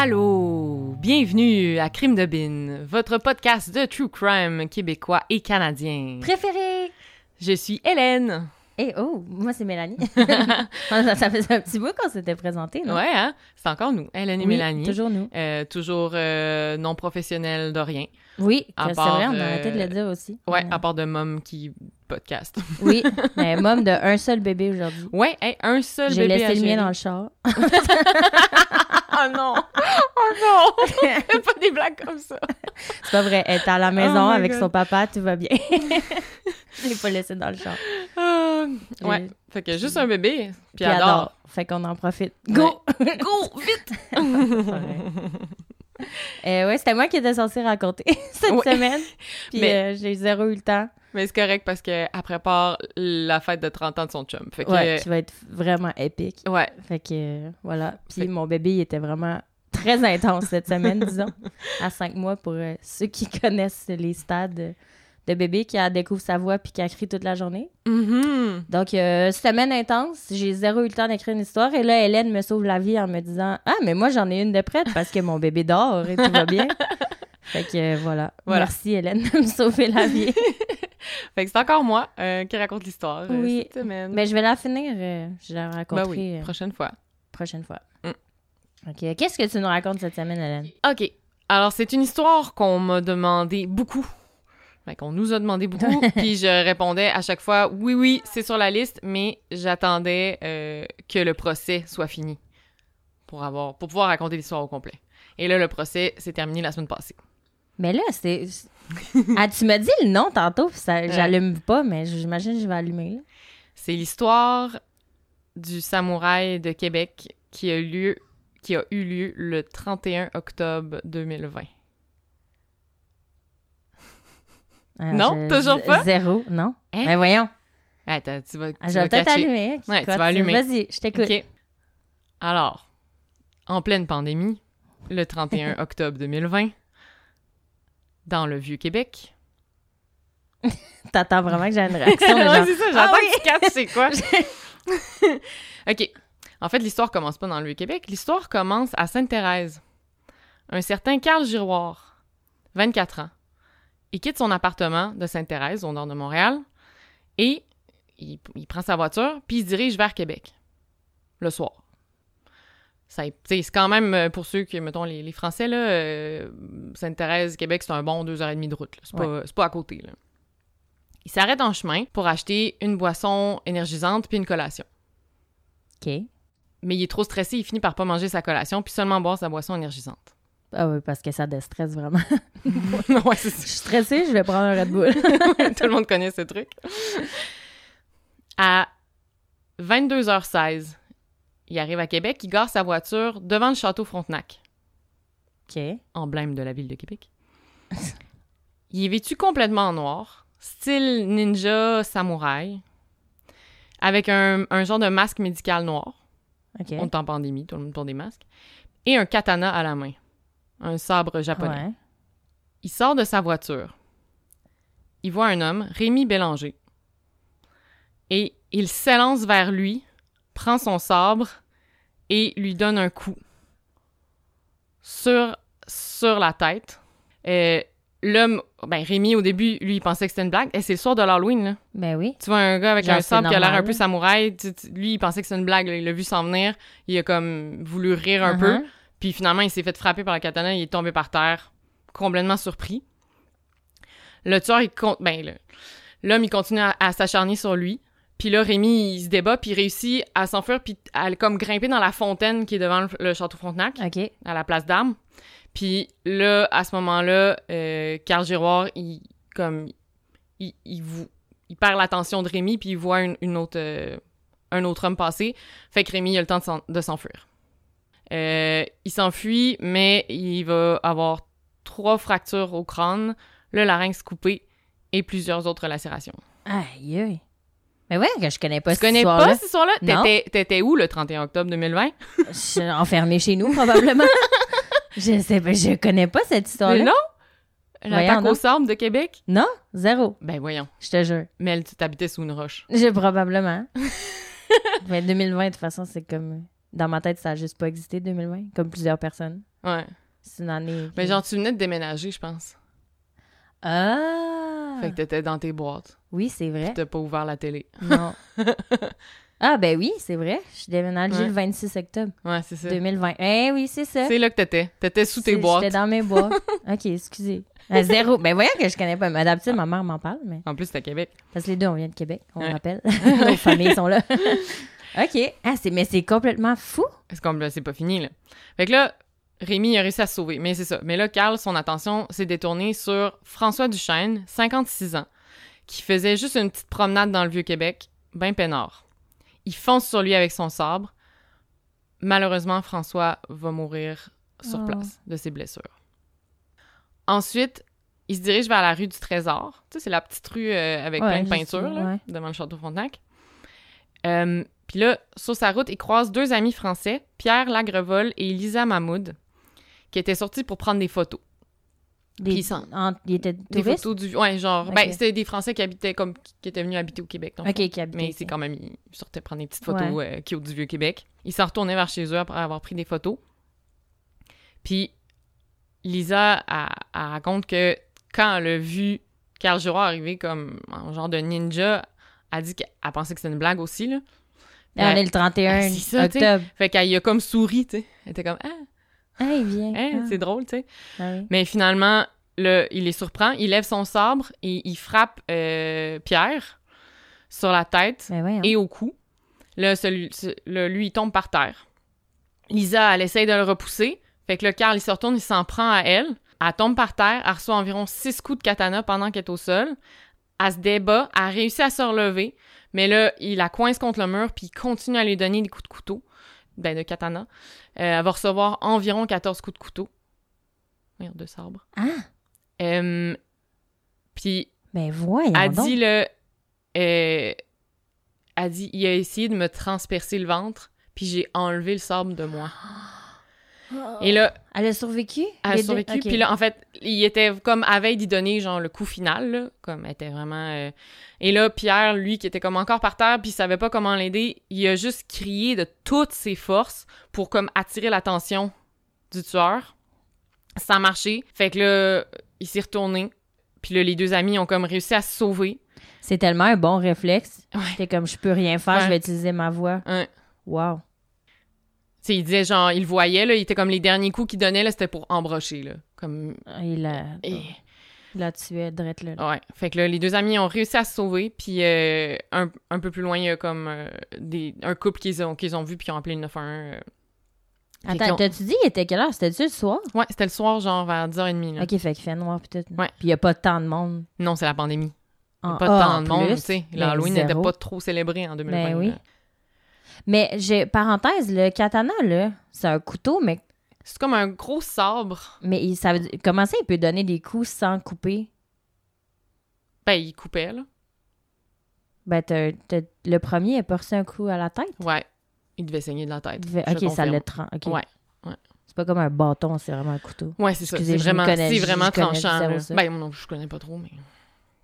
Allô, bienvenue à Crime de Bin, votre podcast de true crime québécois et canadien. Préféré! Je suis Hélène. Et oh, moi c'est Mélanie. ça, ça faisait un petit bout qu'on s'était présenté, non? Ouais, hein? C'est encore nous, Hélène et Oui, Mélanie. Toujours nous. Euh, toujours euh, non professionnel de rien. Oui, c'est vrai, on a arrêté de le dire aussi. Ouais, Euh, à part de Mom qui podcast. Oui, mais mom de un seul bébé aujourd'hui. Ouais, hey, un seul J'ai bébé laissé à le mien dans le char. Oh non! Oh non! Fais pas des blagues comme ça. C'est pas vrai, elle est à la maison Oh my avec God. son papa, tout va bien. Je l'ai pas laissé dans le char. Ah, ouais, fait que juste un bébé, puis Puis adore. adore. Fait qu'on en profite. Go! Go, vite! Euh, ouais, c'était moi qui étais censée raconter cette Ouais. semaine. Puis Mais- euh, j'ai zéro eu le temps. Mais c'est correct parce qu'elle prépare la fête de 30 ans de son chum. Fait que, Ouais, qui va être vraiment épique. ouais. Fait que euh, voilà. Puis Fait- mon bébé, il était vraiment très intense cette semaine, disons, à cinq mois pour euh, ceux qui connaissent les stades de bébé qui a découvre sa voix puis qui a crié toute la journée. Mhm. Donc, euh, semaine intense, j'ai zéro eu le temps d'écrire une histoire. Et là, Hélène me sauve la vie en me disant Ah, mais moi, j'en ai une de prête parce que mon bébé dort et tout va bien. Fait que euh, voilà. Voilà. Merci, Hélène, de me sauver la vie. Fait que c'est encore moi euh, qui raconte l'histoire euh, Oui. cette semaine. mais je vais la finir. je la raconterai Ben oui, euh, prochaine fois. prochaine fois. Mm. OK. Qu'est-ce que tu nous racontes cette semaine, Hélène? OK. Alors, c'est une histoire qu'on m'a demandé beaucoup. Fait qu'on nous a demandé beaucoup. puis je répondais à chaque fois oui, oui, c'est sur la liste, mais j'attendais euh, que le procès soit fini pour, avoir, pour pouvoir raconter l'histoire au complet. Et là, le procès s'est terminé la semaine passée. Mais là, c'est. ah, tu m'as dit le nom tantôt, puis ça, j'allume pas, mais j'imagine que je vais allumer. là. C'est l'histoire du samouraï de Québec qui a, lieu, qui a eu lieu le 31 octobre 2020. Alors, Non, toujours pas? Zéro, non. Hein? Mais voyons. Attends, tu vas, Ah, je vais peut-être allumer. Ouais, tu vas allumer. Vas-y, je t'écoute. Alors, en pleine pandémie, le 31 octobre 2020, dans le Vieux-Québec. T'attends vraiment que j'ai une réaction Ouais, genre, c'est ça, Ah j'attends oui! que tu c'est quoi. OK. En fait, l'histoire commence pas dans le Vieux-Québec. L'histoire commence à Sainte-Thérèse. Un certain Carl Giroir, 24 ans, il quitte son appartement de Sainte-Thérèse, au nord de Montréal, et il, il prend sa voiture, puis il se dirige vers Québec, le soir. C'est quand même, euh, pour ceux qui, mettons, les, les Français, là, euh, Sainte-Thérèse, Québec, c'est un bon deux heures et demie de route. C'est pas, pas à côté. Là. Il s'arrête en chemin pour acheter une boisson énergisante puis une collation. OK. Mais il est trop stressé, il finit par pas manger sa collation puis seulement boire sa boisson énergisante. Ah oui, parce que ça déstresse vraiment. ouais, c'est Je suis stressée, je vais prendre un Red Bull. Tout le monde connaît ce truc. À 22h16, il arrive à Québec, il gare sa voiture devant le château Frontenac, OK. emblème de la ville de Québec. il est vêtu complètement en noir, style ninja samouraï, avec un, un genre de masque médical noir. OK. On est en pandémie, tout le monde porte des masques. Et un katana à la main. Un sabre japonais. Ouais. Il sort de sa voiture. Il voit un homme, Rémi Bélanger. Et il s'élance vers lui, prend son sabre et lui donne un coup sur, sur la tête. Euh, L'homme, ben Rémi, au début, lui, il pensait que c'était une blague. Et c'est le soir de l'Halloween, là. Ben oui. Tu vois un gars avec Genre, un sabre qui a l'air un peu samouraï. tu- tu- lui, il pensait que c'était une blague. là. Il l'a vu s'en venir. Il a comme voulu rire un peu. Uh-huh. Puis finalement, il s'est fait frapper par la katana. Il est tombé par terre, complètement surpris. Le tueur, il compte. Ben, le- l'homme, il continue à, à s'acharner sur lui. Puis là, Rémi, il se débat, puis il réussit à s'enfuir, puis à comme grimper dans la fontaine qui est devant le, le château Frontenac, à la place d'armes. Puis là, à ce moment-là, euh, Carl Giroir, il, comme, il, il, il perd l'attention de Rémi, puis il voit une, une autre, euh, un autre homme passer. Fait que Rémi a le temps de s'en- de s'enfuir. Euh, il s'enfuit, mais il va avoir trois fractures au crâne, le larynx coupé et plusieurs autres lacérations. Aïe, aïe. Mais ouais, que je connais pas tu cette connais histoire-là. pas cette histoire-là? Non. T'étais- T'étais où le 31 octobre 2020? Je suis enfermée chez nous, probablement. je sais pas, je connais pas cette histoire-là. Mais non! L'attaque au sabre de Québec? Non, zéro. Ben voyons. Je te jure. Mel, tu t'habitais sous une roche. J'ai probablement. Mais 2020, de toute façon, c'est comme. Dans ma tête, ça a juste pas existé, 2020, comme plusieurs personnes. Ouais. C'est une année. Mais genre, tu venais de déménager, je pense. Ah! Fait que t'étais dans tes boîtes. Oui, c'est vrai. T'as pas ouvert la télé. Non. ah, ben oui, c'est vrai. Je suis déménagée Ouais. le 26 octobre Ouais, c'est ça. 2020. Eh oui, c'est ça. C'est là que t'étais. T'étais sous tes C'est- boîtes. J'étais dans mes boîtes. OK, excusez. À zéro. Ben voyons que je connais pas. Mais d'habitude, ma mère m'en parle, mais... En plus, c'était à Québec. Parce que les deux, on vient de Québec, on Ouais. rappelle. Nos familles sont là. OK. Ah, c'est... Mais c'est complètement fou. C'est comme là, c'est pas fini, là. Fait que là, Rémi a réussi à se sauver. Mais c'est ça. Mais là, Carl, son attention s'est détournée sur François Duchesne, 56 ans, qui faisait juste une petite promenade dans le Vieux-Québec, ben peinard. Il fonce sur lui avec son sabre. Malheureusement, François va mourir sur Oh. place de ses blessures. Ensuite, il se dirige vers la rue du Trésor. Tu sais, c'est la petite rue euh, avec Ouais, plein de peintures, là, ouais. devant le château Frontenac. Euh, Puis là, sur sa route, il croise deux amis français, Pierre Lagrevol et Lisa Mahmoud, qui étaient sortis pour prendre des photos. Des... En- Des photos du... Ouais, genre... Ben, c'était des Français qui habitaient comme... qui étaient venus habiter au Québec. dans le OK, fond. qui habitait Mais c'est quand même... Ils sortaient prendre des petites photos euh, qui au du Vieux-Québec. Ils s'en retournaient vers chez eux après avoir pris des photos. Puis Lisa, elle, elle raconte que quand elle a vu Carl Giroir arriver comme un genre de ninja, elle dit qu'elle elle pensait que c'était une blague aussi, là. On elle- est le 31 Ah, c'est ça, octobre. Fait qu'elle y a comme souri, tu sais. Elle était comme « Ah, Ah, il vient. Ah. c'est drôle, tu sais. Ah oui. Mais finalement, le, il les surprend, il lève son sabre et il frappe euh, Pierre sur la tête Ben et au cou. Là, celui, le- lui, il tombe par terre. Lisa, elle essaye de le repousser. Fait que le Carl, il se retourne, il s'en prend à elle. Elle tombe par terre, elle reçoit environ six coups de katana pendant qu'elle est au sol. Elle se débat, elle réussit à se relever. Mais là, il la coince contre le mur, puis il continue à lui donner des coups de couteau, ben de katana. Euh, elle va recevoir environ 14 coups de couteau. Merde, de sabre. Ah, puis ben voyons elle donc. dit le euh, elle dit il a essayé de me transpercer le ventre puis j'ai enlevé le sabre de moi et là Elle a survécu? elle a survécu puis là en fait il était comme à veille d'y donner genre le coup final là, comme elle était vraiment euh, et là Pierre lui qui était comme encore par terre puis il savait pas comment l'aider il a juste crié de toutes ses forces pour comme attirer l'attention du tueur ça a marché fait que là il s'est retourné puis là les deux amis ont comme réussi à se sauver C'est tellement un bon réflexe. Ouais. T'es comme, je peux rien faire, Ouais. je vais utiliser ma voix. Ouais. Wow. Il disait genre, il voyait, là, il était comme les derniers coups qu'il donnait, là, c'était pour embrocher, là. Comme. Ah, Il la, Et- il la tuait drette là. Ouais. Fait que là, les deux amis ont réussi à se sauver, puis euh, un, un peu plus loin, il y a comme euh, des, un couple qu'ils ont, qu'ils ont vu, puis ils ont appelé le 911. euh. Attends, ont- t'as-tu dit, il était quelle heure? C'était-tu le soir? Ouais, c'était le soir, genre vers 10h30, là. Ok, fait qu'il fait noir peut-être. Ouais. Puis il y a pas tant de monde. Non, c'est la pandémie. A En- pas ah, tant de monde, tu sais. Ben, L'Halloween n'était pas trop célébré en 2020. Ben oui. là. Mais j'ai, parenthèse, le katana, là, c'est un couteau, mais, C'est comme un gros sabre. mais il, ça veut dire- comment ça, il peut donner des coups sans couper? Ben, il coupait, là. Ben, t'as- t'as- le premier, a reçu un coup à la tête? Ouais. Il devait saigner de la tête. Il devait- je ok, ça confirme. ok. Ouais, ouais. C'est pas comme un bâton, c'est vraiment un couteau. Ouais, c'est ça. Excusez, C'est je vraiment, connais- c'est je- vraiment connais tranchant. zéro là. ça. Ben, non, je connais pas trop, mais.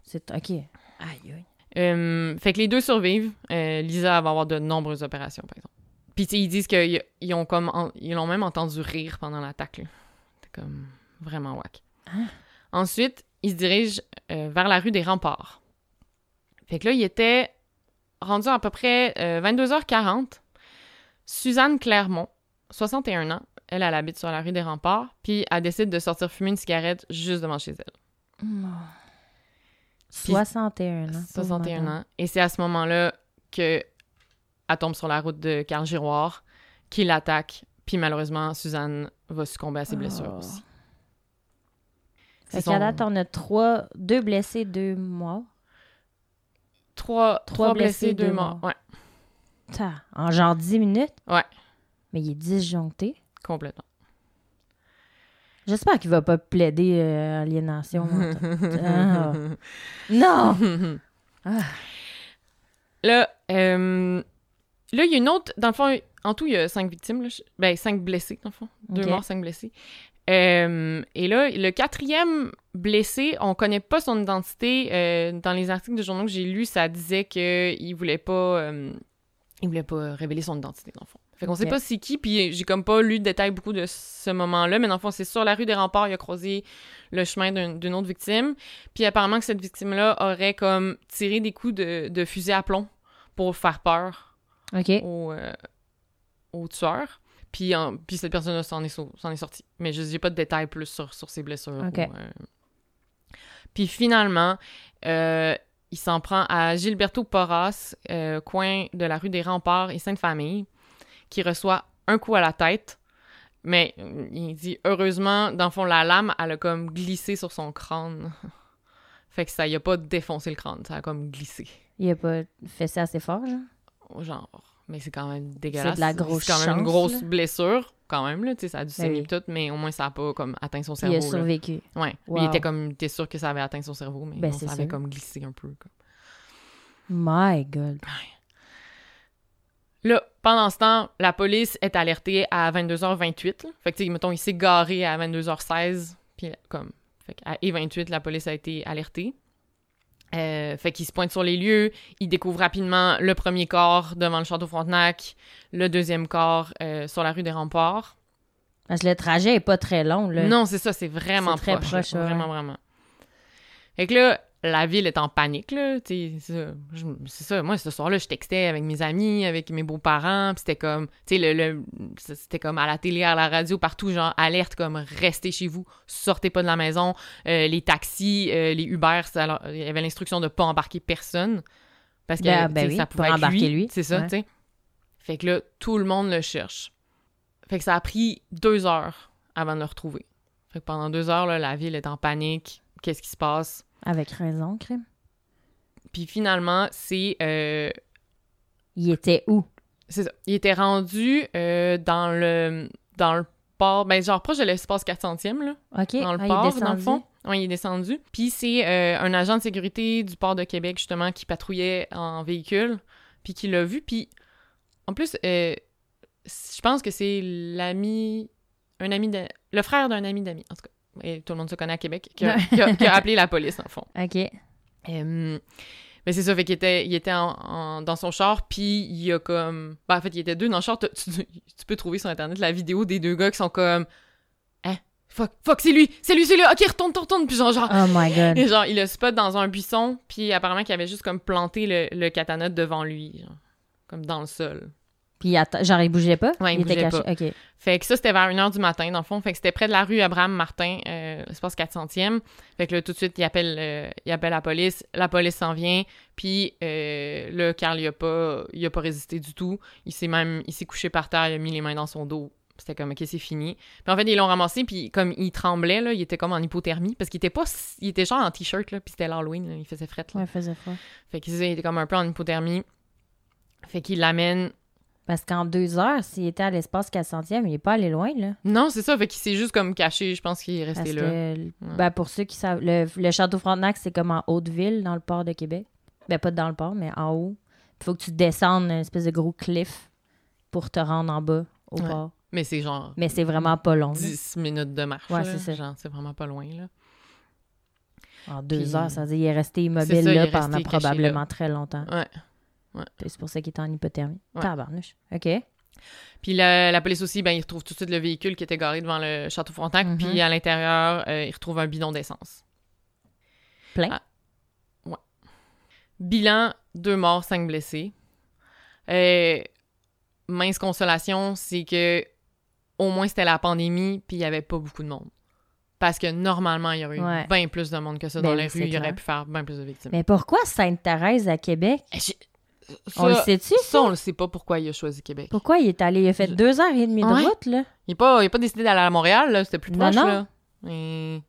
C'est ok. Aïe, aïe. Euh, fait que les deux survivent. Euh, Lisa va avoir de nombreuses opérations, par exemple. Puis, ils disent qu'ils ils ont comme. en- ils l'ont même entendu rire pendant l'attaque. C'était comme vraiment whack. Ah. Ensuite, ils se dirigent euh, vers la rue des Remparts. Fait que là, il était rendu à peu près euh, 22h40. Suzanne Clermont, 61 ans, elle, elle habite sur la rue des Remparts, puis elle décide de sortir fumer une cigarette juste devant chez elle. 61 ans. pauvre 61 madame. ans. Et c'est à ce moment-là que elle tombe sur la route de Carl Giroir, qui l'attaque. Puis malheureusement, Suzanne va succomber à ses blessures Oh. aussi. Fait C'est qu'à son- date, on a trois, deux blessés, deux morts. Trois, trois blessés, deux morts. Ouais, en genre 10 minutes? Ouais. Mais il est disjoncté. complètement. J'espère qu'il va pas plaider euh, aliénation. Ah. Non! Là, euh, là, il y a une autre. Dans le fond, en tout, il y a cinq victimes. Là, ben, cinq blessés, dans le fond. Deux morts, cinq blessés. Euh, et là, le quatrième blessé, on connaît pas son identité. Euh, dans les articles de journaux que j'ai lus, ça disait qu'il voulait pas. Il voulait pas révéler son identité, dans le fond. Fait qu'on sait pas c'est qui, puis j'ai comme pas lu de détails beaucoup de ce moment-là, mais dans le fond, c'est sur la rue des Remparts, il a croisé le chemin d'un- d'une autre victime. Puis apparemment que cette victime-là aurait comme tiré des coups de, de fusil à plomb pour faire peur OK. au, euh, au tueur. Puis, puis cette personne-là s'en est, sau- s'en est sortie. Mais je j'ai pas de détails plus sur, sur ses blessures. Ou, euh. Puis finalement, euh, il s'en prend à Gilberto Porras, coin de la rue des Remparts et Sainte-Famille, qui reçoit un coup à la tête. Mais il dit heureusement, dans le fond, la lame, elle a comme glissé sur son crâne. fait que ça y a pas défoncé le crâne, ça a comme glissé. Il a pas fait ça assez fort, genre? Genre, mais c'est quand même dégueulasse. de la grosse C'est quand même une grosse là. blessure, quand même, là. Tu sais, ça a dû Ben saigner oui. tout, mais au moins ça a pas comme atteint son Puis il a cerveau. là. survécu. Ouais. Wow. Il était comme, était sûr que ça avait atteint son cerveau, mais Ben, non, c'est ça avait comme glissé un peu. comme. My God. Là, pendant ce temps, la police est alertée à 22h28. là. Fait que, tu sais, mettons, il s'est garé à 22h16. Puis, comme, fait qu'à E28, la police a été alertée. Euh, fait qu'il se pointe sur les lieux. Il découvre rapidement le premier corps devant le château Frontenac, le deuxième corps euh, sur la rue des Remparts. Parce que le trajet est pas très long, là. Non, c'est ça, c'est vraiment C'est très proche. proche, ouais. Vraiment, vraiment. Fait que là, la ville est en panique, là. C'est ça. Moi, ce soir-là, je textais avec mes amis, avec mes beaux-parents, puis c'était comme, tu sais, le, le- c'était comme à la télé, à la radio, partout, genre, alerte, comme, restez chez vous, sortez pas de la maison. Euh, les taxis, euh, les Uber, ça il y avait l'instruction de pas embarquer personne. Parce que Ben, ben oui, ça pouvait embarquer lui. C'est ça, Ouais. tu sais. Fait que là, tout le monde le cherche. Fait que ça a pris deux heures avant de le retrouver. Fait que pendant deux heures, là, la ville est en panique. Qu'est-ce qui se passe? Avec raison, crime. Puis finalement, c'est... euh, Il était où? c'est ça. Il était rendu euh, dans le dans le port, ben genre proche de l'espace 400e, là, OK. dans le Ah, port, dans le fond. Oui, il est descendu. Puis c'est euh, un agent de sécurité du port de Québec, justement, qui patrouillait en véhicule, puis qui l'a vu. Puis, en plus, euh, je pense que c'est l'ami... Un ami de... Le frère d'un ami d'ami, en tout cas. Et tout le monde se connaît à Québec, qui a, qui a- qui a appelé la police, le fond. OK. Euh, mais c'est ça, fait qu'il était, il était en- en- dans son char, puis il y a comme... Ben, en fait, il était deux dans le char. Tu, tu- tu peux trouver sur Internet la vidéo des deux gars qui sont comme... Hein? Fuck, fuck, c'est lui! C'est lui, c'est lui! Ok, retourne, retourne, retourne! Puis genre, genre... Oh my God. Et genre, il le spot dans un buisson, puis apparemment qu'il avait juste comme planté le, le katana devant lui, genre, comme dans le sol. Puis il genre, il bougeait pas? Ouais, il était bougeait caché. OK. Fait que ça, c'était vers 1h du matin, dans le fond. Fait que c'était près de la rue Abraham-Martin, euh, l'espace 400e. Fait que là, tout de suite, il appelle, euh, il appelle la police. La police s'en vient. Puis euh, là, Carl, il a pas, il a pas résisté du tout. Il s'est même, il s'est couché par terre, il a mis les mains dans son dos. C'était comme, OK, c'est fini. Puis en fait, ils l'ont ramassé, puis comme il tremblait, là, il était comme en hypothermie, parce qu'il était pas, il était genre en t-shirt, là, puis c'était l'Halloween, là, il faisait fret, là. Ouais, il faisait froid. Fait qu'il était comme un peu en hypothermie. Fait qu'il l'amène Parce qu'en deux heures, s'il était à l'espace 400e, il est pas allé loin, là. Non, c'est ça. Fait qu'il s'est juste comme caché. Je pense qu'il est resté Parce là. que, ben, pour ceux qui savent, le, le château Frontenac, c'est comme en Haute-Ville, dans le port de Québec. Ben, pas dans le port, mais en haut. Il faut que tu descendes un espèce de gros cliff pour te rendre en bas, au Ouais. port. Mais c'est genre Mais c'est vraiment pas long. là. 10 minutes de marche. Ouais, c'est ça. Genre, c'est vraiment pas loin, là. En deux Puis- heures, ça veut dire qu'il est resté immobile ça, là pendant probablement là. très longtemps. Ouais. C'est pour ça qu'il est en hypothermie. Ouais. Tabarnouche. OK. Puis la, la police aussi, ben, ils retrouvent tout de suite le véhicule qui était garé devant le château Frontenac. Mhm. Puis à l'intérieur, euh, ils retrouvent un bidon d'essence. Plein? Ah. Bilan, deux morts, cinq blessés. Euh, mince consolation, c'est que au moins c'était la pandémie, puis il y avait pas beaucoup de monde. Parce que normalement, il y aurait eu Ouais. bien plus de monde que ça Ben dans les rues. Il y aurait pu faire bien plus de victimes. Mais pourquoi Sainte-Thérèse à Québec? Eh, On le sait-tu? Ça, on le sait pas pourquoi il a choisi Québec. Pourquoi il est allé? Il a fait deux heures et demie de Ouais. route, là? Il n'a pas, pas décidé d'aller à Montréal, là. C'était plus Non, proche, non. là. Et-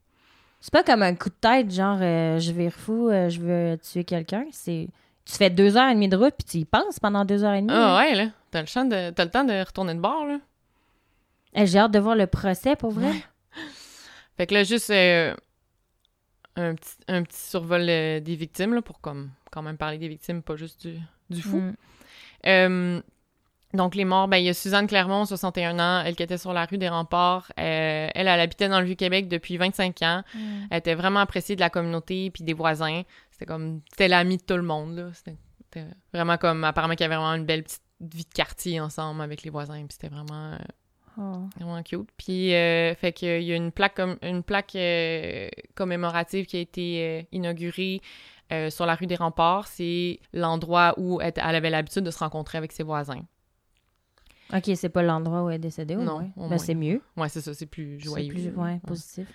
C'est pas comme un coup de tête, genre, euh, je vais fou, euh, je veux tuer quelqu'un. C'est... Tu fais deux heures et demie de route, puis tu y penses pendant deux heures et demie. Ah là. ouais, là. T'as le, champ de... T'as le temps de retourner de bord, là. Eh, J'ai hâte de voir le procès, pour vrai. Fait que là, juste euh, un, petit, un petit survol des victimes, là, pour comme, quand même parler des victimes, pas juste du, du fou. Mm. Euh, donc, les morts, ben, il y a Suzanne Clermont, 61 ans, elle qui était sur la rue des Remparts. Euh, elle, elle habitait dans le Vieux-Québec depuis 25 ans. Elle était vraiment appréciée de la communauté puis des voisins. C'était comme, c'était l'amie de tout le monde, là. C'était vraiment comme, apparemment qu'il y avait vraiment une belle petite vie de quartier ensemble avec les voisins. Puis c'était vraiment, euh, Oh. vraiment cute. Puis, euh, fait qu'il y a une plaque, comme, une plaque commémorative qui a été inaugurée euh, sur la rue des Remparts. C'est l'endroit où elle, elle avait l'habitude de se rencontrer avec ses voisins. Ok, c'est pas l'endroit où elle est décédée, au Non, moins. au Ben, c'est mieux. Ouais, c'est ça, c'est plus C'est joyeux. plus ouais, positif.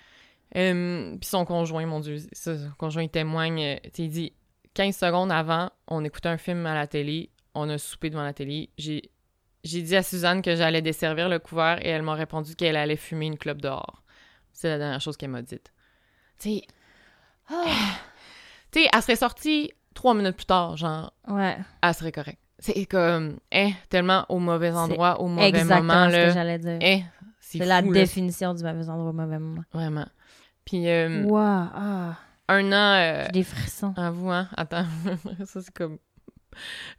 Euh, puis son conjoint, mon Dieu, son conjoint il témoigne. euh, il dit 15 secondes avant, on écoutait un film à la télé, on a soupé devant la télé. J'ai, dit à Suzanne que j'allais desservir le couvert et elle m'a répondu qu'elle allait fumer une clope dehors. C'est la dernière chose qu'elle m'a dite. Tu sais, Ah. Tu sais, elle serait sortie trois minutes plus tard, genre, Ouais, elle serait correcte. C'est comme, eh, tellement au mauvais endroit, au mauvais exactement moment, ce que j'allais dire. Eh, c'est la là. définition du mauvais endroit au mauvais moment. Vraiment. Puis, euh, Wow, ah, un an... euh, j'ai des frissons. À vous, hein? Attends. ça, c'est comme...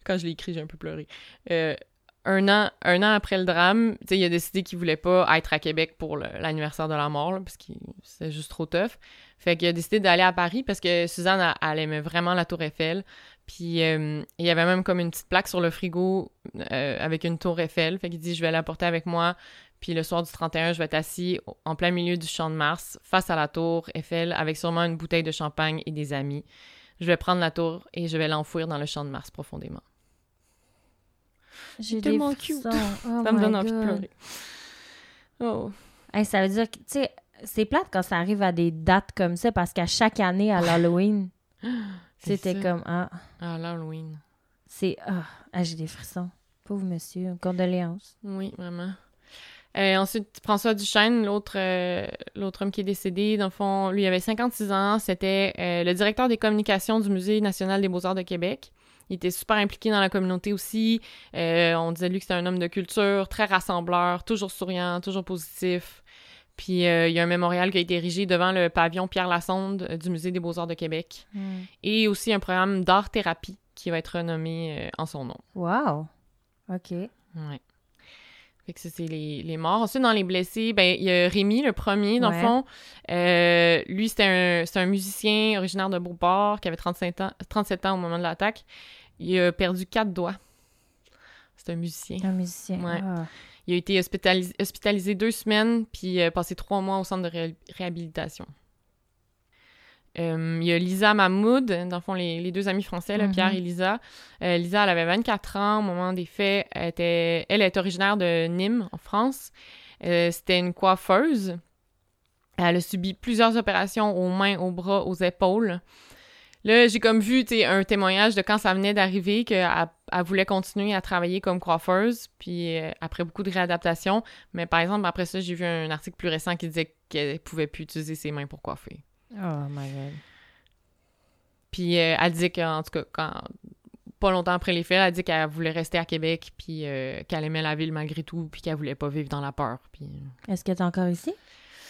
Quand je l'ai écrit, j'ai un peu pleuré. Euh, un, an, un an après le drame, il a décidé qu'il voulait pas être à Québec pour l'anniversaire de la mort, parce que c'était juste trop tough. Fait qu'il a décidé d'aller à Paris parce que Suzanne, elle, aimait vraiment la Tour Eiffel. Puis euh, il y avait même comme une petite plaque sur le frigo euh, avec une Tour Eiffel. Fait qu'il dit, je vais la porter avec moi. Puis le soir du 31, je vais être assis en plein milieu du champ de Mars, face à la Tour Eiffel, avec sûrement une bouteille de champagne et des amis. Je vais prendre la tour et je vais l'enfouir dans le champ de Mars profondément. J'ai des tellement cute. frissons. Oh ça me donne envie de pleurer. Oh. Hey, ça veut dire que, tu sais, c'est plate quand ça arrive à des dates comme ça parce qu'à chaque année, à l'Halloween, c'était comme, ah, Ah, l'Halloween. c'est, ah, ah, j'ai des frissons. Pauvre monsieur, condoléances. Oui, vraiment. Euh, ensuite, François Duchesne, l'autre euh, l'autre homme qui est décédé, dans le fond, lui avait 56 ans. C'était euh, le directeur des communications du Musée national des beaux-arts de Québec. Il était super impliqué dans la communauté aussi. Euh, on disait de lui que c'était un homme de culture, très rassembleur, toujours souriant, toujours positif. Puis euh, il y a un mémorial qui a été érigé devant le pavillon Pierre Lassonde euh, du Musée des beaux-arts de Québec. Et aussi un programme d'art-thérapie qui va être renommé en son nom. Wow. OK. Ouais. Fait que ça, c'est les, les morts. Ensuite, dans les blessés, ben, il y a Rémi, le premier, dans Ouais. le fond. Euh, lui, c'était un, c'est un musicien originaire de Beauport qui avait 35 ans, 37 ans au moment de l'attaque. Il a perdu quatre doigts. C'est un musicien. Un musicien. Ouais. Ah. Il a été hospitalisé, hospitalisé deux semaines, puis euh, passé trois mois au centre de ré- réhabilitation. Euh, il y a Lisa Mahmoud, dans le fond, les, les deux amis français, là, Mhm. Pierre et Lisa. Euh, Lisa, elle avait 24 ans au moment des faits. Elle, était, elle est originaire de Nîmes, en France. Euh, C'était une coiffeuse. Elle a subi plusieurs opérations aux mains, aux bras, aux épaules. Là, j'ai comme vu un témoignage de quand ça venait d'arriver, qu'elle elle voulait continuer à travailler comme coiffeuse, puis euh, après beaucoup de réadaptation. Mais par exemple, après ça, j'ai vu un article plus récent qui disait qu'elle pouvait plus utiliser ses mains pour coiffer. Oh my God. Puis euh, elle dit qu'en tout cas, quand, pas longtemps après les faits, elle dit qu'elle voulait rester à Québec, puis euh, qu'elle aimait la ville malgré tout, puis qu'elle voulait pas vivre dans la peur. Puis euh, Est-ce que t'es encore ici?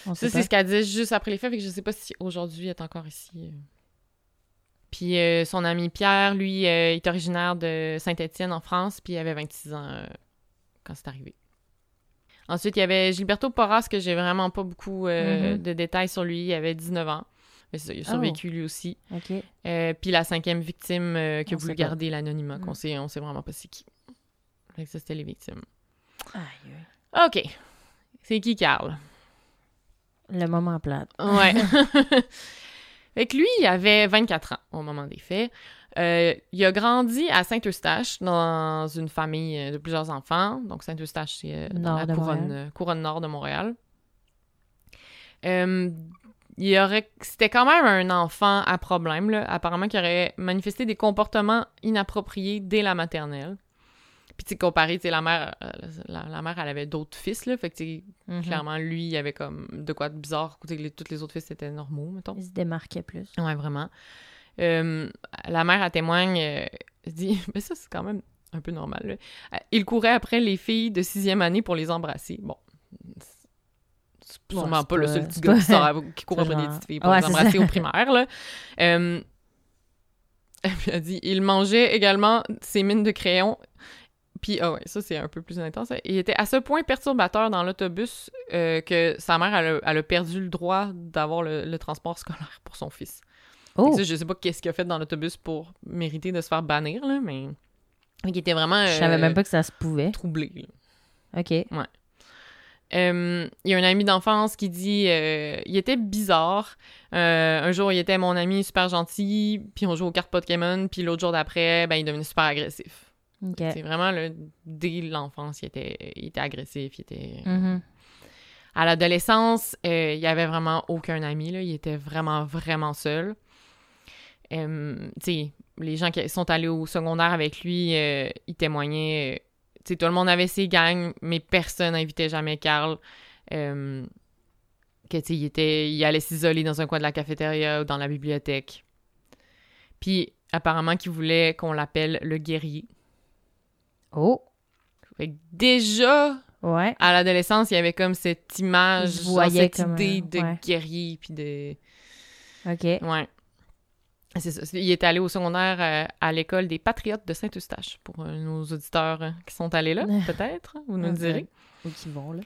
On ça, c'est ce qu'elle dit juste après les faits, fait que je sais pas si aujourd'hui elle est encore ici. Puis euh, son ami Pierre, lui, euh, est originaire de Saint-Étienne en France, puis il avait 26 ans euh, quand c'est arrivé. Ensuite, il y avait Gilberto Porras, que j'ai vraiment pas beaucoup Mhm. de détails sur lui. Il avait 19 ans. Mais ça, il a Oh. survécu lui aussi. OK. Euh, puis la cinquième victime qui a On voulu garder l'anonymat, qu'on Mm. sait, on sait vraiment pas c'est qui. Fait que ça, c'était les victimes. Aïe, aïe. OK. C'est qui, Carl? Le moment plate. Ouais. fait que lui, il avait 24 ans au moment des faits. Euh, il a grandi à Saint-Eustache dans une famille euh, de plusieurs enfants. Donc, Saint-Eustache, c'est euh, dans la couronne, nord de Montréal. Euh, il aurait... C'était quand même un enfant à problème, là. apparemment, qui aurait manifesté des comportements inappropriés dès la maternelle. Puis, tu comparé, tu sais, la mère, euh, la, la mère, elle avait d'autres fils, là. Fait que, tu Mhm. clairement, lui, il avait comme de quoi de bizarre. Tu sais, les- tous les autres fils étaient normaux, mettons. Il se démarquait plus. Ouais, vraiment. Euh, la mère, elle témoigne, euh, elle dit, mais ça, c'est quand même un peu normal. là. Il courait après les filles de sixième année pour les embrasser. Bon. C'est sûrement pas, le seul petit gars qui, sort qui court après des petites filles pour Ouais, les embrasser au primaire, là. Euh, elle dit, il mangeait également ses mines de crayon. Puis, ah ouais, ça, c'est un peu plus intense. Il était à ce point perturbateur dans l'autobus euh, que sa mère, elle a, elle a perdu le droit d'avoir le, le transport scolaire pour son fils. Oh! ça, je sais pas qu'est-ce qu'il a fait dans l'autobus pour mériter de se faire bannir, là, mais Il était vraiment Je savais euh, même pas que ça se pouvait. troublé. là. OK. Euh, il y a un ami d'enfance qui dit euh, il était bizarre. Euh, un jour, il était mon ami super gentil, puis on jouait aux cartes Pokémon, puis l'autre jour d'après, ben, il devenait super agressif. C'est vraiment, là, dès l'enfance, il était, il était agressif, il était... Mhm. À l'adolescence, euh, il y avait vraiment aucun ami, là. Il était vraiment, vraiment seul. Euh, les gens qui sont allés au secondaire avec lui, euh, ils témoignaient... euh, tout le monde avait ses gangs, mais personne n'invitait jamais Carl. Euh, que, il, était, il allait s'isoler dans un coin de la cafétéria ou dans la bibliothèque. Puis, apparemment qu'il voulait qu'on l'appelle le guerrier. Oh, Fait que déjà, ouais. à l'adolescence, il y avait comme cette image, genre cette idée un- de guerrier, puis de... OK. Ouais. C'est ça. Il est allé au secondaire euh, à l'école des Patriotes de Saint-Eustache, pour euh, nos auditeurs euh, qui sont allés là, peut-être, vous nous le direz. Où qui vont, là?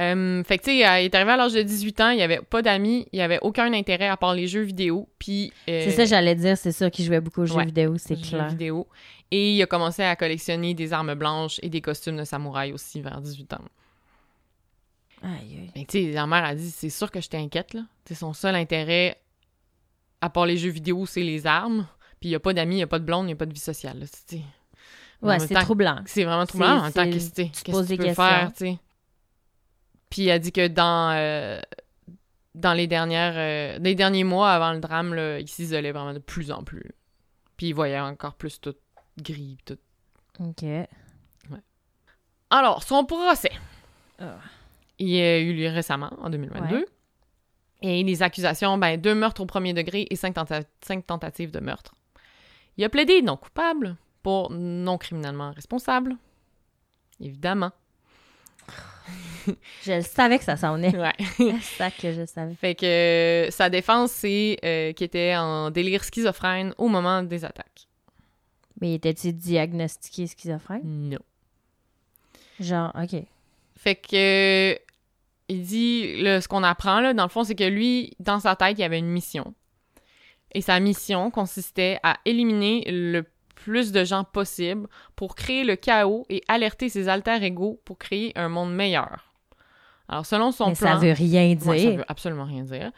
Euh, fait que, tu sais, il est arrivé à l'âge de 18 ans, il avait pas d'amis, il avait aucun intérêt à part les jeux vidéo, puis... euh, C'est ça, j'allais dire, c'est ça qui jouait beaucoup aux jeux ouais. vidéo, c'est jeux clair. vidéo. Et il a commencé à collectionner des armes blanches et des costumes de samouraï aussi vers 18 ans. Aïe, aïe. Mais tu sais, la mère a dit, c'est sûr que je t'inquiète, là. Tu sais, son seul intérêt, à part les jeux vidéo, c'est les armes. Puis il n'y a pas d'amis, il n'y a pas de blonde, il n'y a pas de vie sociale, là, tu sais. Mais en Ouais, c'est troublant. C'est vraiment troublant. En qu'est-ce que tu tu tu des peux questions. faire, tu sais. Puis il a dit que dans, euh, dans les dernières, euh, les derniers mois avant le drame, là, il s'isolait vraiment de plus en plus. Puis il voyait encore plus tout gris, tout. OK. Alors, son procès. Ah. Il a eu lieu récemment, en 2022. Ouais. Et les accusations, ben, deux meurtres au premier degré et cinq, tenta- cinq tentatives de meurtre. Il a plaidé non coupable pour non criminellement responsable. Évidemment. Je le savais que ça s'en venait. Ouais. C'est ça que je savais. Fait que euh, sa défense, c'est euh, qu'il était en délire schizophrène au moment des attaques. Mais était-il diagnostiqué schizophrène? Non. Genre, OK. Fait que il dit là, ce qu'on apprend là, dans le fond, c'est que lui, dans sa tête, il y avait une mission. Et sa mission consistait à éliminer le plus de gens possible pour créer le chaos et alerter ses alter égaux pour créer un monde meilleur. Alors, selon son Mais plan. ça veut rien dire. Ouais, ça veut absolument rien dire.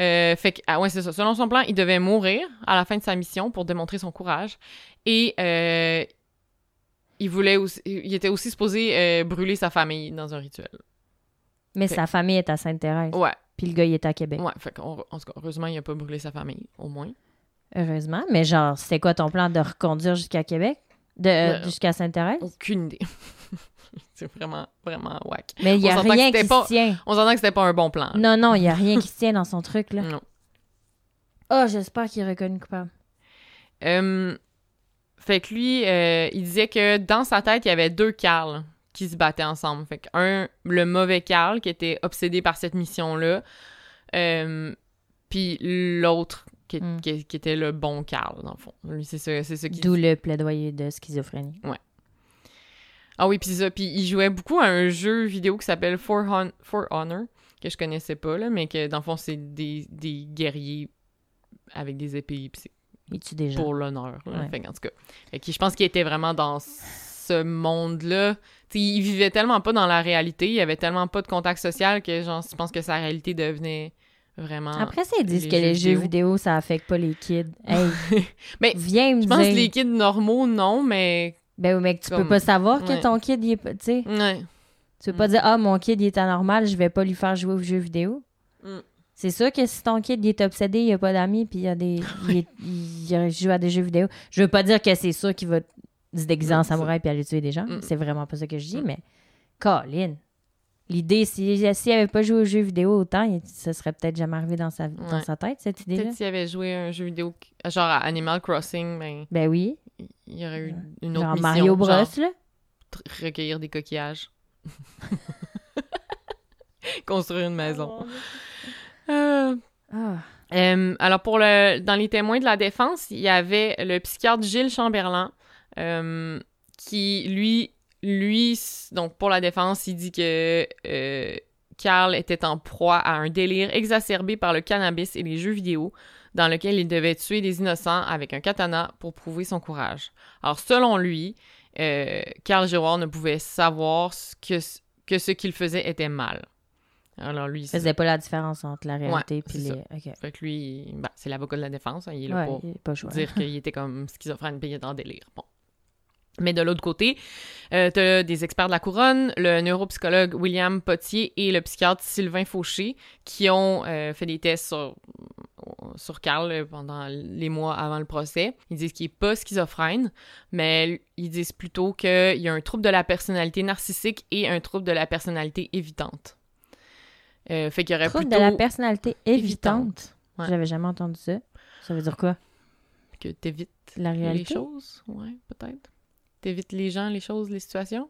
Euh, fait que, ah ouais, c'est ça. Selon son plan, il devait mourir à la fin de sa mission pour démontrer son courage. Et euh, il voulait aussi, il était aussi supposé euh, brûler sa famille dans un rituel. Mais Fait- sa famille est à Sainte-Thérèse. Ouais, Puis le gars, il est à Québec. ouais. Fait qu'en en tout cas, heureusement, il a pas brûlé sa famille, au moins. Heureusement. Mais genre, c'était quoi ton plan de reconduire jusqu'à Québec? De, jusqu'à Sainte-Thérèse? Aucune idée. c'est vraiment, vraiment whack. Mais il n'y a rien qui pas- se tient. On s'entend que c'était pas un bon plan. là. Non, non, il n'y a rien qui se tient dans son truc, là. Non. Oh, j'espère qu'il est reconnu coupable. Euh, fait que lui, euh, il disait que dans sa tête, il y avait deux Carl qui se battaient ensemble. Fait que un, le mauvais Carl, qui était obsédé par cette mission-là, euh, puis l'autre, qui, Mm. qui- qui était le bon Carl, dans le fond. Lui, c'est ça, c'est ça qui D'où le plaidoyer de schizophrénie. Ah oui, puis ça. Puis il jouait beaucoup à un jeu vidéo qui s'appelle For, Hon- For Honor, que je connaissais pas, là, mais que dans le fond, c'est des, des guerriers avec des épées, puis c'est Il tue des gens. pour l'honneur. Ouais. Fait qu'en tout cas, fait que je pense qu'il était vraiment dans ce monde-là. Il vivait tellement pas dans la réalité, il avait tellement pas de contact social que genre, je pense que sa réalité devenait vraiment... Après ça, ils disent les que les jeux vidéo, ça affecte pas les kids. Hey, Mais viens me je pense que les kids normaux, non, mais... Ben oui, mais que tu Comme- peux pas savoir que Ouais. ton kid, il est. Tu sais, Ouais. tu peux pas Mm. dire « Ah, mon kid, il est anormal, je vais pas lui faire jouer aux jeux vidéo. Mm. C'est sûr que si ton kid, il est obsédé, il a pas d'amis, puis il, a des, il, est- il joue à des jeux vidéo, je veux pas dire que c'est sûr qu'il va se déguiser en Mm, samouraï puis aller tuer des gens. C'est vraiment pas ça que je dis, mais Colin, l'idée, s'il s'il avait pas joué aux jeux vidéo autant, il, ça serait peut-être jamais arrivé dans sa, dans sa tête, cette idée-là. Peut-être s'il avait joué à un jeu vidéo, genre à Animal Crossing, ben, Ben oui, il y aurait eu une autre genre mission. Mario Bros, genre là? recueillir des coquillages. Construire une maison. Euh, Ah. Euh, alors, pour le, dans les témoins de la défense, il y avait le psychiatre Gilles Chamberlain, euh, qui, lui, lui, donc pour la défense, il dit que Carl était en proie à un délire exacerbé par le cannabis et les jeux vidéo, dans lequel il devait tuer des innocents avec un katana pour prouver son courage. Alors, selon lui, euh, Carl Giroir ne pouvait savoir que, que ce qu'il faisait était mal. Alors lui, Il faisait pas la différence entre la réalité Ouais, puis les. Fait que lui, ben, c'est l'avocat de la défense, hein, il est là Ouais, pour il est pas choix. dire qu'il était comme schizophrène puis il était en délire. Bon. Mais de l'autre côté, euh, t'as des experts de la couronne, le neuropsychologue William Potier et le psychiatre Sylvain Fauché qui ont euh, fait des tests sur, sur Carl euh, pendant les mois avant le procès. Ils disent qu'il est pas schizophrène, mais ils disent plutôt qu'il y a un trouble de la personnalité narcissique et un trouble de la personnalité évitante. Euh, fait qu'il y aurait Trouble plutôt de la personnalité évitante. évitante. Ouais. J'avais jamais entendu ça. Ça veut dire quoi? que t'évites La les choses, ouais, peut-être. T'évites les gens, les choses, les situations?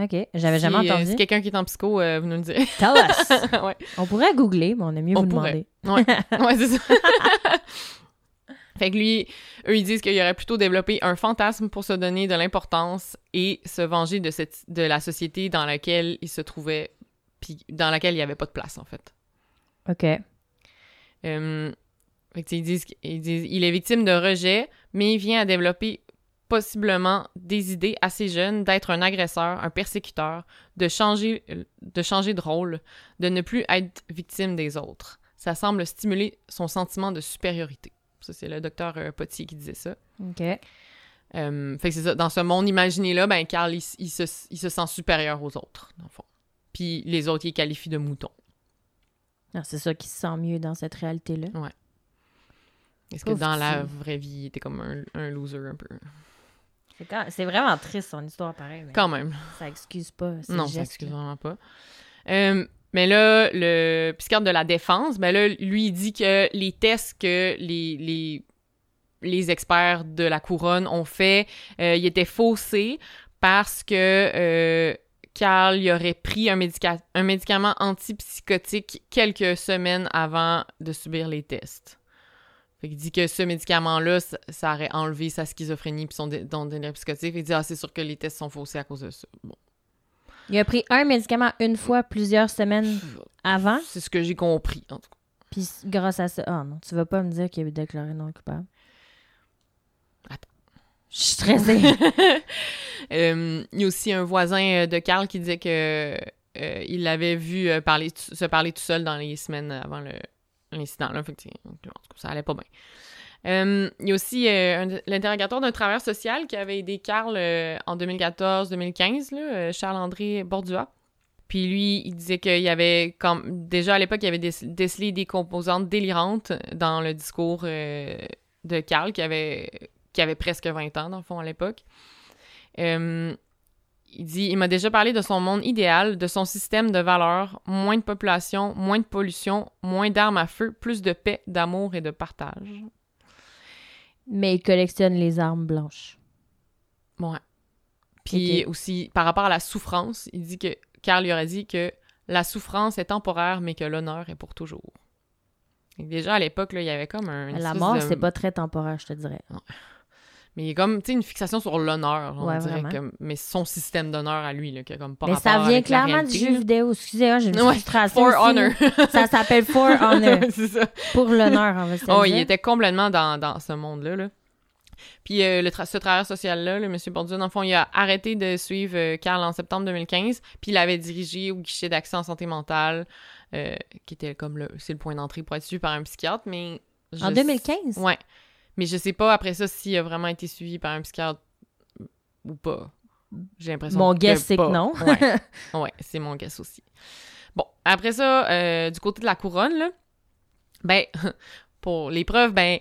Ok. J'avais Si, jamais euh, entendu. si quelqu'un qui est en psycho, euh, vous nous le direz. Tell us! ouais, On pourrait googler, mais on aime mieux On vous pourrait. demander. ouais, ouais c'est ça. fait que lui, eux, ils disent qu'il aurait plutôt développé un fantasme pour se donner de l'importance et se venger de, cette, de la société dans laquelle il se trouvait, puis dans laquelle il n'y avait pas de place, en fait. Ok. Euh, fait que, ils disent qu'ils disent il est victime de rejet, mais il vient à développer possiblement des idées assez jeunes d'être un agresseur, un persécuteur, de changer, de changer de rôle, de ne plus être victime des autres. Ça semble stimuler son sentiment de supériorité. Ça, c'est le docteur euh, Potier qui disait ça. Ok. Euh, fait que c'est ça. Dans ce monde imaginé-là, ben, Carl, il, se, il se sent supérieur aux autres, dans le fond. Puis les autres, il les qualifie de moutons. Ah, c'est ça qui se sent mieux dans cette réalité-là. Est-ce que dans la vraie vie, il était comme un, un loser un peu? C'est quand- c'est vraiment triste son histoire pareil, Quand même. ça excuse pas. Non, ça excuse vraiment pas. Euh, mais là, le psychiatre de la défense, ben là, lui, il dit que les tests que les, les, les experts de la couronne ont fait, euh, ils étaient faussés parce que euh, Carl il aurait pris un, médica- un médicament antipsychotique quelques semaines avant de subir les tests. Fait qu'il dit que ce médicament-là, ça, ça aurait enlevé sa schizophrénie puis son, son délire psychotique. Il dit « Ah, c'est sûr que les tests sont faussés à cause de ça. » Bon. Il a pris un médicament une fois plusieurs semaines avant, C'est ce que j'ai compris, en tout cas. puis grâce à ça. Ah non, tu vas pas me dire qu'il a déclaré non coupable. Attends. Je suis stressée. Euh, il y a aussi un voisin euh, de Carl qui disait que euh, il l'avait vu parler, se parler tout seul dans les semaines avant le- l'incident. Là, Fait que, en tout cas, ça allait pas bien. Euh, il y a aussi euh, l'interrogatoire d'un travailleur social qui avait aidé Carl euh, en 2014-2015, là, euh, Charles-André Bordua. Puis lui, il disait qu'il y avait, comme, déjà à l'époque, il avait déc- décelé des composantes délirantes dans le discours euh, de Carl, qui avait, qui avait presque 20 ans, dans le fond, à l'époque. Il dit Il m'a déjà parlé de son monde idéal, de son système de valeurs, moins de population, moins de pollution, moins d'armes à feu, plus de paix, d'amour et de partage. mais il collectionne les armes blanches. Ouais. Puis aussi, par rapport à la souffrance, il dit que Carl lui aurait dit que la souffrance est temporaire, mais que l'honneur est pour toujours. Et déjà à l'époque, il y avait comme un. La mort, de- c'est pas très temporaire, je te dirais. Mais il y a comme, tu sais, une fixation sur l'honneur, on Ouais, dirait. Comme, mais son système d'honneur à lui, là, qui a comme pas mais ça vient clairement du jeu là. vidéo. Excusez, moi j'ai une Ouais. For aussi. honor. Ça s'appelle For Honor. ça. Pour l'honneur, se le Oh, il était complètement dans, dans ce monde-là. Là. Puis euh, le tra- ce travailleur social-là, le monsieur Bourdieu, dans le fond, il a arrêté de suivre euh, Carl en septembre 2015, puis il avait dirigé au guichet d'accès en santé mentale, euh, qui était comme le, c'est le point d'entrée pour être suivi par un psychiatre, mais... je En s- 2015? Ouais. Mais je sais pas après ça s'il a vraiment été suivi par un psychiatre ou pas. J'ai l'impression Mon guess, c'est que non. Ouais, ouais c'est mon guess aussi. Bon, après ça, euh, du côté de la couronne, là, ben, pour les preuves, ben,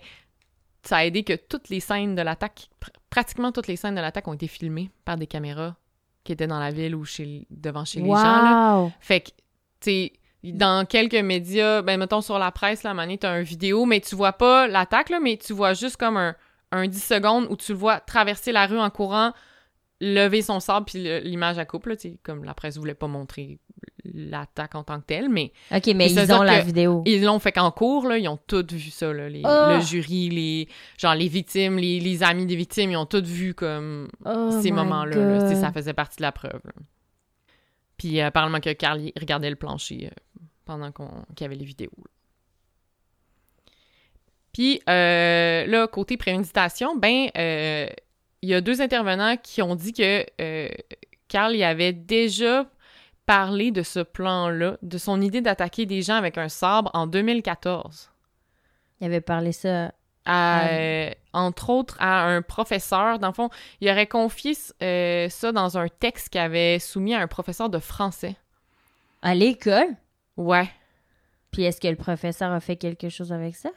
ça a aidé que toutes les scènes de l'attaque, pr- pratiquement toutes les scènes de l'attaque ont été filmées par des caméras qui étaient dans la ville ou chez, devant chez les gens, là. Fait que, tu sais, dans quelques médias, ben, mettons sur la presse, moment donné, t'as une vidéo, mais tu vois pas l'attaque, là, mais tu vois juste comme un, un 10 secondes où tu le vois traverser la rue en courant, lever son sabre, puis l'image à coupe, là, comme la presse voulait pas montrer l'attaque en tant que telle, mais OK, mais ils ont la vidéo. ils l'ont fait qu'en cours, là, ils ont tous vu ça, là, les- Oh! le jury, les, genre, les victimes, les, les amis des victimes, ils ont tous vu comme Oh ces moments-là. là. Ça faisait partie de la preuve. là. Puis euh, apparemment que Carl regardait le plancher euh, pendant qu'on qu'il y avait les vidéos. Puis euh, là, côté préméditation, ben, il y a deux intervenants qui ont dit que Carl y avait déjà parlé de ce plan-là, de son idée d'attaquer des gens avec un sabre en 2014. Il avait parlé ça. À, Ah. euh, entre autres à un professeur. Dans le fond, il aurait confié euh, ça dans un texte qu'il avait soumis à un professeur de français. À l'école? Ouais, Puis est-ce que le professeur a fait quelque chose avec ça?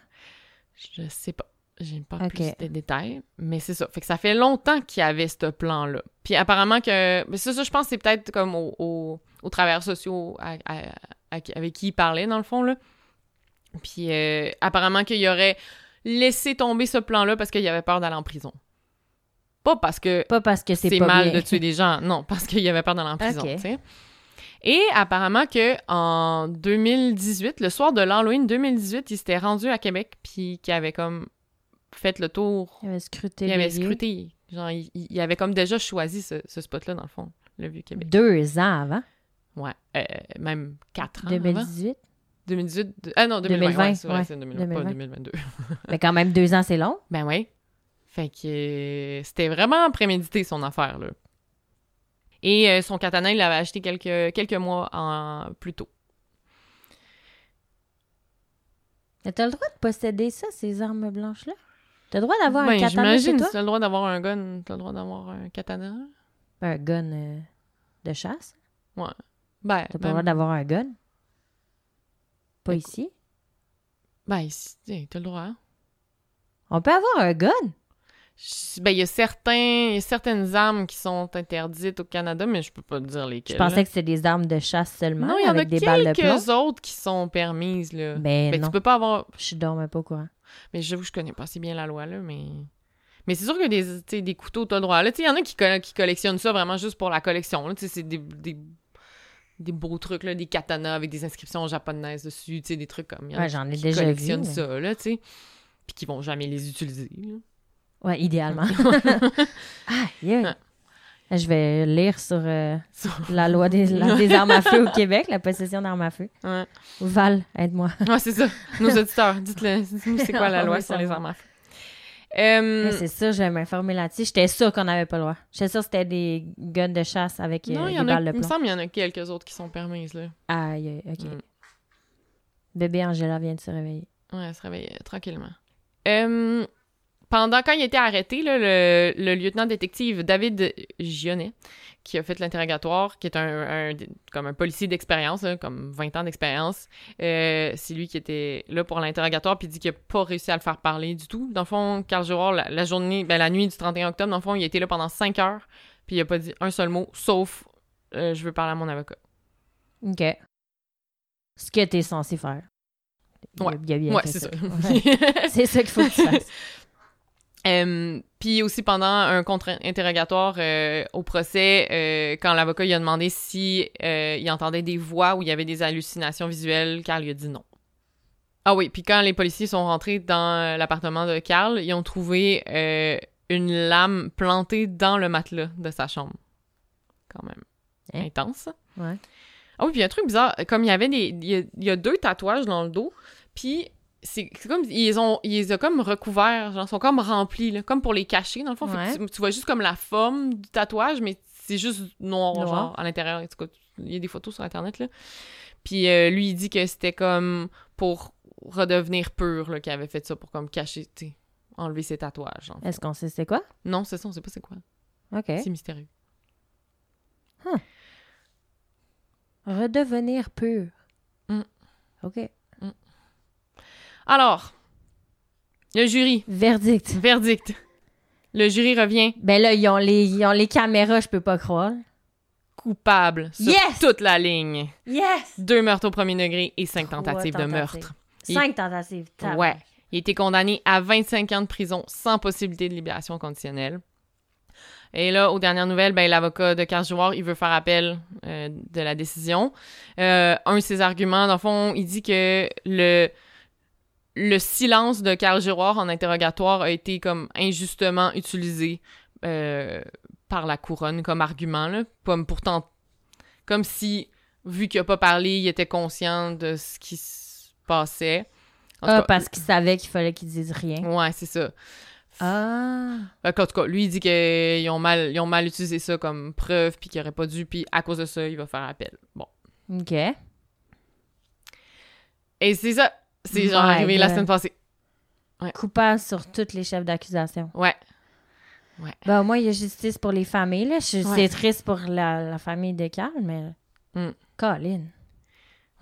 je sais pas. J'ai pas plus de détails, mais c'est ça. Fait que ça fait longtemps qu'il y avait ce plan-là. Puis apparemment que... Mais ça, ça, je pense que c'est peut-être comme au- au- aux travailleurs sociaux à- à- à- avec qui il parlait, dans le fond, là. Puis euh, apparemment qu'il aurait laissé tomber ce plan-là parce qu'il avait peur d'aller en prison. Pas parce que Pas parce que c'est mal bien. de tuer des gens. Non, parce qu'il avait peur d'aller en prison, Ok. tu sais. Et apparemment que en 2018, le soir de l'Halloween 2018, il s'était rendu à Québec puis qu'il avait comme fait le tour. Il avait scruté Il avait scruté. Genre, il, il avait comme déjà choisi ce, ce spot-là, dans le fond, le Vieux-Québec. Deux ans avant. Ouais. Euh, même quatre ans avant. 2018. 2018. de- Ah non, 2020. 2020, ouais, c'est vrai, ouais, c'est 2020, pas 2020. 2022. Mais quand même, deux ans, c'est long. Ben oui. Fait que euh, c'était vraiment prémédité son affaire, là. Et euh, son katana, il l'avait acheté quelques, quelques mois en, plus tôt. T'as le droit de posséder ça, ces armes blanches-là? T'as le droit d'avoir un Ben, katana chez j'imagine, toi? si t'as le droit d'avoir un gun, t'as le droit d'avoir un katana. Un gun euh, de chasse? Ben, T'as pas le ben, droit d'avoir un gun? Pas ici? ben, ici, t'as le droit. On peut avoir un gun? Je- Ben, il y a certains, il y a certaines armes qui sont interdites au Canada, mais je peux pas te dire Je lesquelles. pensais là. que c'était des armes de chasse seulement, non, il y en a avec des balles de plomb. quelques autres qui sont permises, là. Ben Ben, non, tu peux pas avoir... je suis dormais pas au courant. Mais j'avoue, je connais pas assez bien la loi, là, mais... Mais c'est sûr que des, des couteaux, t'as le droit. Là, tu sais, il y en a qui, qui collectionnent ça vraiment juste pour la collection, là. Tu sais, c'est des, des, des beaux trucs, là, des katanas avec des inscriptions japonaises dessus, tu sais, des trucs comme... Ouais, j'en ai déjà vu. collectionnent mais- ça, là, tu sais. Puis qui vont jamais les utiliser, là. Ouais, idéalement. ah, yeah. Je vais lire sur euh, Sur- la loi des, la- des armes à feu au Québec, la possession d'armes à feu. Ouais. Val, aide-moi. Ouais, c'est ça. Nos auditeurs, dites-le. Dites-nous c'est quoi la loi sur les armes à feu? Euh, c'est ça, je vais m'informer là-dessus. J'étais sûre qu'on n'avait pas le droit. J'étais sûre que c'était des guns de chasse avec euh, non, il y des en a, balles de il me plomb. semble qu'il y en a quelques autres qui sont permises, là. Aïe, ok. Mm. Bébé Angela vient de se réveiller. Ouais, elle se réveille euh, tranquillement. Euh, pendant, quand il a été arrêté, là, le, le lieutenant-détective David Gionnet, qui a fait l'interrogatoire, qui est un, un- comme un policier d'expérience, comme 20 ans d'expérience, euh, c'est lui qui était là pour l'interrogatoire, puis il dit qu'il n'a pas réussi à le faire parler du tout. Dans le fond, Carl Girard, la, la journée, ben, la nuit du 31 octobre, dans le fond, il a été là pendant 5 heures, puis il a pas dit un seul mot, sauf euh, je veux parler à mon avocat ». OK. Ce que t'es censé faire. Ouais. Ouais, c'est ça. Ouais. c'est ça qu'il faut que tu fasses. Euh, puis aussi pendant un contre-interrogatoire euh, au procès, euh, quand l'avocat lui a demandé si euh, il entendait des voix ou il y avait des hallucinations visuelles, Carl lui a dit non. Ah oui, puis quand les policiers sont rentrés dans l'appartement de Carl, ils ont trouvé une lame plantée dans le matelas de sa chambre. Quand même. Hein? Intense. Ouais. Ah oui, puis un truc bizarre. Comme il y avait des. Il y a, il y a deux tatouages dans le dos, puis c'est comme. Ils ont, ils les ont comme recouverts, genre, sont comme remplis, là, comme pour les cacher, dans le fond. Ouais. tu, tu vois juste comme la forme du tatouage, mais c'est juste noir, Noir. genre, à l'intérieur. Il y a des photos sur Internet, là. Puis euh, lui, il dit que c'était comme pour redevenir pur, là, qu'il avait fait ça pour comme cacher, tu enlever ses tatouages. Est-ce qu'on sait c'est quoi? Non, c'est ça, on sait pas c'est quoi. OK. C'est mystérieux. Redevenir pur. Mm. OK. Alors, le jury, Verdict. verdict. Le jury revient Ben là, ils ont les, ils ont les caméras, je peux pas croire. coupable sur Yes! toute la ligne. Yes! Deux meurtres au premier degré et cinq Trois tentatives de meurtre. Il- Cinq tentatives. tabarnak. Ouais. Il a été condamné à 25 ans de prison sans possibilité de libération conditionnelle. Et là, aux dernières nouvelles, ben, l'avocat de Carl Jouard, il veut faire appel euh, de la décision. Euh, un de ses arguments, dans le fond, il dit que le, le silence de Carl Giroir en interrogatoire a été comme injustement utilisé euh, par la couronne comme argument, là. Comme pourtant, comme si, vu qu'il a pas parlé, il était conscient de ce qui se passait. En Ah, cas, parce qu'ils savaient qu'il fallait qu'ils disent rien. Ouais, c'est ça. Ah. Qu'en tout cas, lui, il dit qu'ils ont mal, ils ont mal utilisé ça comme preuve, puis qu'il aurait pas dû, puis à cause de ça, il va faire appel. Bon. OK. Et c'est ça. C'est genre arrivé la semaine passée. Coupable sur tous les chefs d'accusation. Ouais. Ben, au moins, il y a justice pour les familles. Là. Je- Ouais. C'est triste pour la, la famille de Carl, mais. Mm. Colin.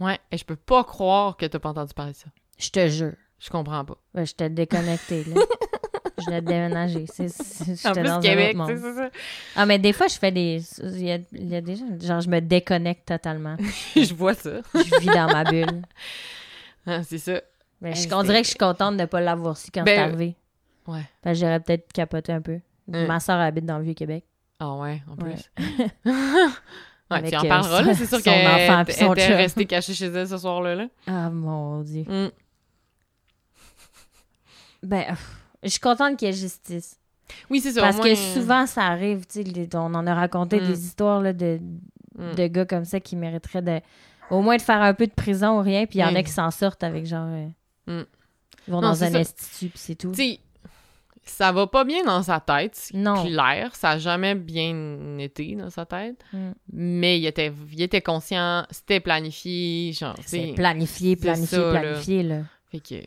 Ouais. Et je peux pas croire que t'as pas entendu parler de ça. Je te jure. Je comprends pas. Ben, je t'ai déconnecté, là. je l'ai déménagé. C'est- c'est- En plus, dans Québec, c'est ça. Ah, mais des fois, je fais des. Il y a, il y a des gens. Genre, je me déconnecte totalement. je vois ça. Je vis dans ma bulle. Ah, c'est ça. Mais je, on dirait que je suis contente de ne pas l'avoir su quand Ben, c'est arrivé. Ouais. Parce que j'aurais peut-être capoté un peu. Mm. Ma soeur habite dans le Vieux-Québec. Ah ouais, en Ouais. plus. ouais, Avec, tu en euh, parleras, là. C'est sûr son enfant qu'elle puis son était chum. restée cachée chez elle ce soir-là. Là. Ah, mon Dieu. Mm. Ben, je suis contente qu'il y ait justice. Oui, c'est ça. Parce que moins, souvent, ça arrive, tu sais, on en a raconté Mm. des histoires là, de, Mm. de gars comme ça qui mériteraient de, au moins de faire un peu de prison ou rien, puis il y en a qui s'en sortent avec genre. euh, Mm. Ils vont Non, dans un ça. institut, puis c'est tout. Tu sais, ça va pas bien dans sa tête, Non. clair. Ça a jamais bien été dans sa tête. Mm. Mais il était, il était conscient, c'était planifié, genre, C'est planifié, planifié, ça, planifié, là. Fait que,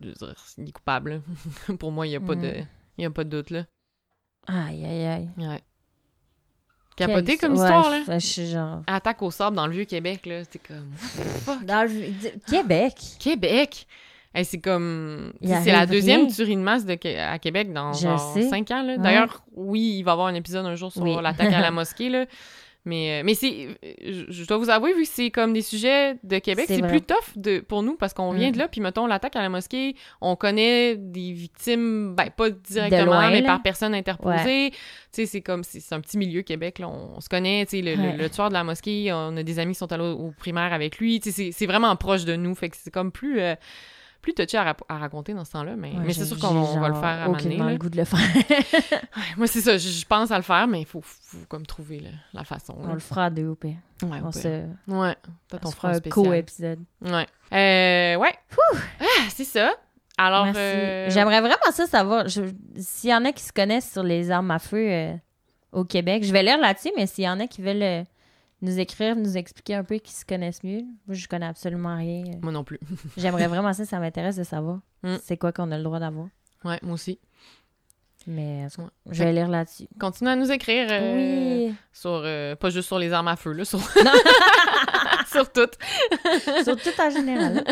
je veux dire, il est coupable. Pour moi, il y a pas Mm. de, il y a pas de doute, là. Aïe, aïe, aïe. Ouais. Capoté comme ouais, histoire, là. Je je suis genre. Attaque au sable dans le Vieux-Québec, là. C'était comme... Fuck. Dans le Québec? Québec! Hey, c'est comme... C'est la deuxième rien. tuerie de masse de, à Québec dans genre. 5 ans. là. D'ailleurs, oui, il va y avoir un épisode un jour sur Oui. l'attaque à la mosquée. Là. Mais, euh, mais c'est... Je, je dois vous avouer, vu que c'est comme des sujets de Québec, C'est plus tough de, pour nous parce qu'on vient Mm. de là. Puis mettons, l'attaque à la mosquée, on connaît des victimes, ben pas directement, loin, mais là. par personne interposée. Tu sais, c'est comme... C'est un petit milieu Québec, là. On, on se connaît, tu sais, le, le- Ouais. le tueur de la mosquée, on a des amis qui sont allés au, au primaire avec lui. Tu sais, c'est- c'est vraiment proche de nous. Fait que c'est comme plus... euh, plus touché à, à raconter dans ce temps-là, mais, Ouais, mais c'est sûr qu'on va le faire à un le goût de le faire. Ouais, Moi, c'est ça, je, pense à le faire, mais il faut, faut comme trouver la façon. On le fera à deux au pire. Ouais, On se, Ouais, peut-être on on se fera un co-épisode. Ouais. Euh, ouais. Ah, c'est ça. Alors, euh, J'aimerais vraiment ça savoir. S'il y en a qui se connaissent sur les armes à feu euh, au Québec, je vais lire là-dessus, mais s'il y en a qui veulent nous écrire, nous expliquer un peu, qui se connaissent mieux, moi, je connais absolument rien. Moi non plus. J'aimerais vraiment ça, ça m'intéresse de savoir. Mm. C'est quoi qu'on a le droit d'avoir. Ouais, moi aussi. Mais Ouais. je vais lire là-dessus. Continuez à nous écrire euh, Oui. sur, euh, pas juste sur les armes à feu, là, sur, sur toutes. Sur tout en général.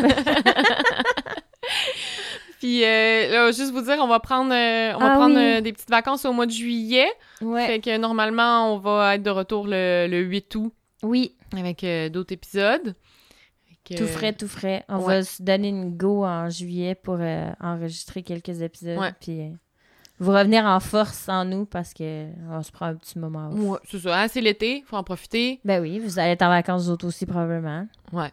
Puis euh, là, juste vous dire, on va prendre, euh, on va Ah prendre oui. euh, des petites vacances au mois de juillet. ouais. Fait que normalement, on va être de retour le, le 8 août Oui, avec d'autres épisodes. Que- tout frais, tout frais. On ouais. va se donner une go en juillet pour enregistrer quelques épisodes. Ouais. Puis vous revenir en force en nous parce que on se prend un petit moment. off. Ouais, c'est ça. Hein, c'est l'été, faut en profiter. Ben oui, vous allez être en vacances vous autres aussi probablement. Ouais.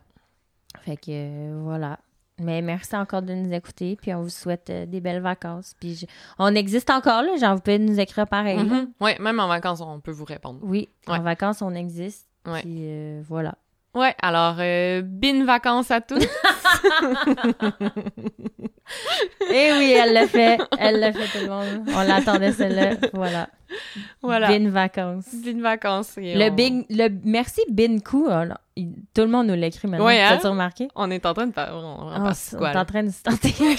Fait que voilà. Mais merci encore de nous écouter, puis on vous souhaite euh, des belles vacances. Puis je- on existe encore là, genre vous pouvez nous écrire pareil. là. Mhm. Ouais, même en vacances, on peut vous répondre. Oui, Ouais. en vacances on existe. Ouais. Puis euh, voilà. Ouais, alors, euh, bin vacances à tous. Eh oui, elle l'a fait. Elle l'a fait tout le monde. On l'attendait celle-là. Voilà. voilà. Bin vacances. Bin vacances. et Le on- big, le merci bin coup. il- tout le monde nous l'écrit maintenant. Ouais, hein? T'as-tu remarqué? On est en train de faire. On, on On, on quoi, est en train de se tenter.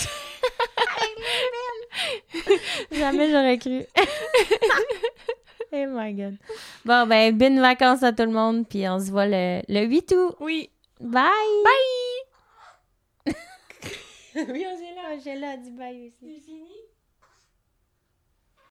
Jamais j'aurais cru. oh my god. Bon, ben, bin vacances à tout le monde, puis on se voit le, le 8 août. Oui. Bye! Bye! oui, Angela. Angela a dit bye aussi. C'est fini?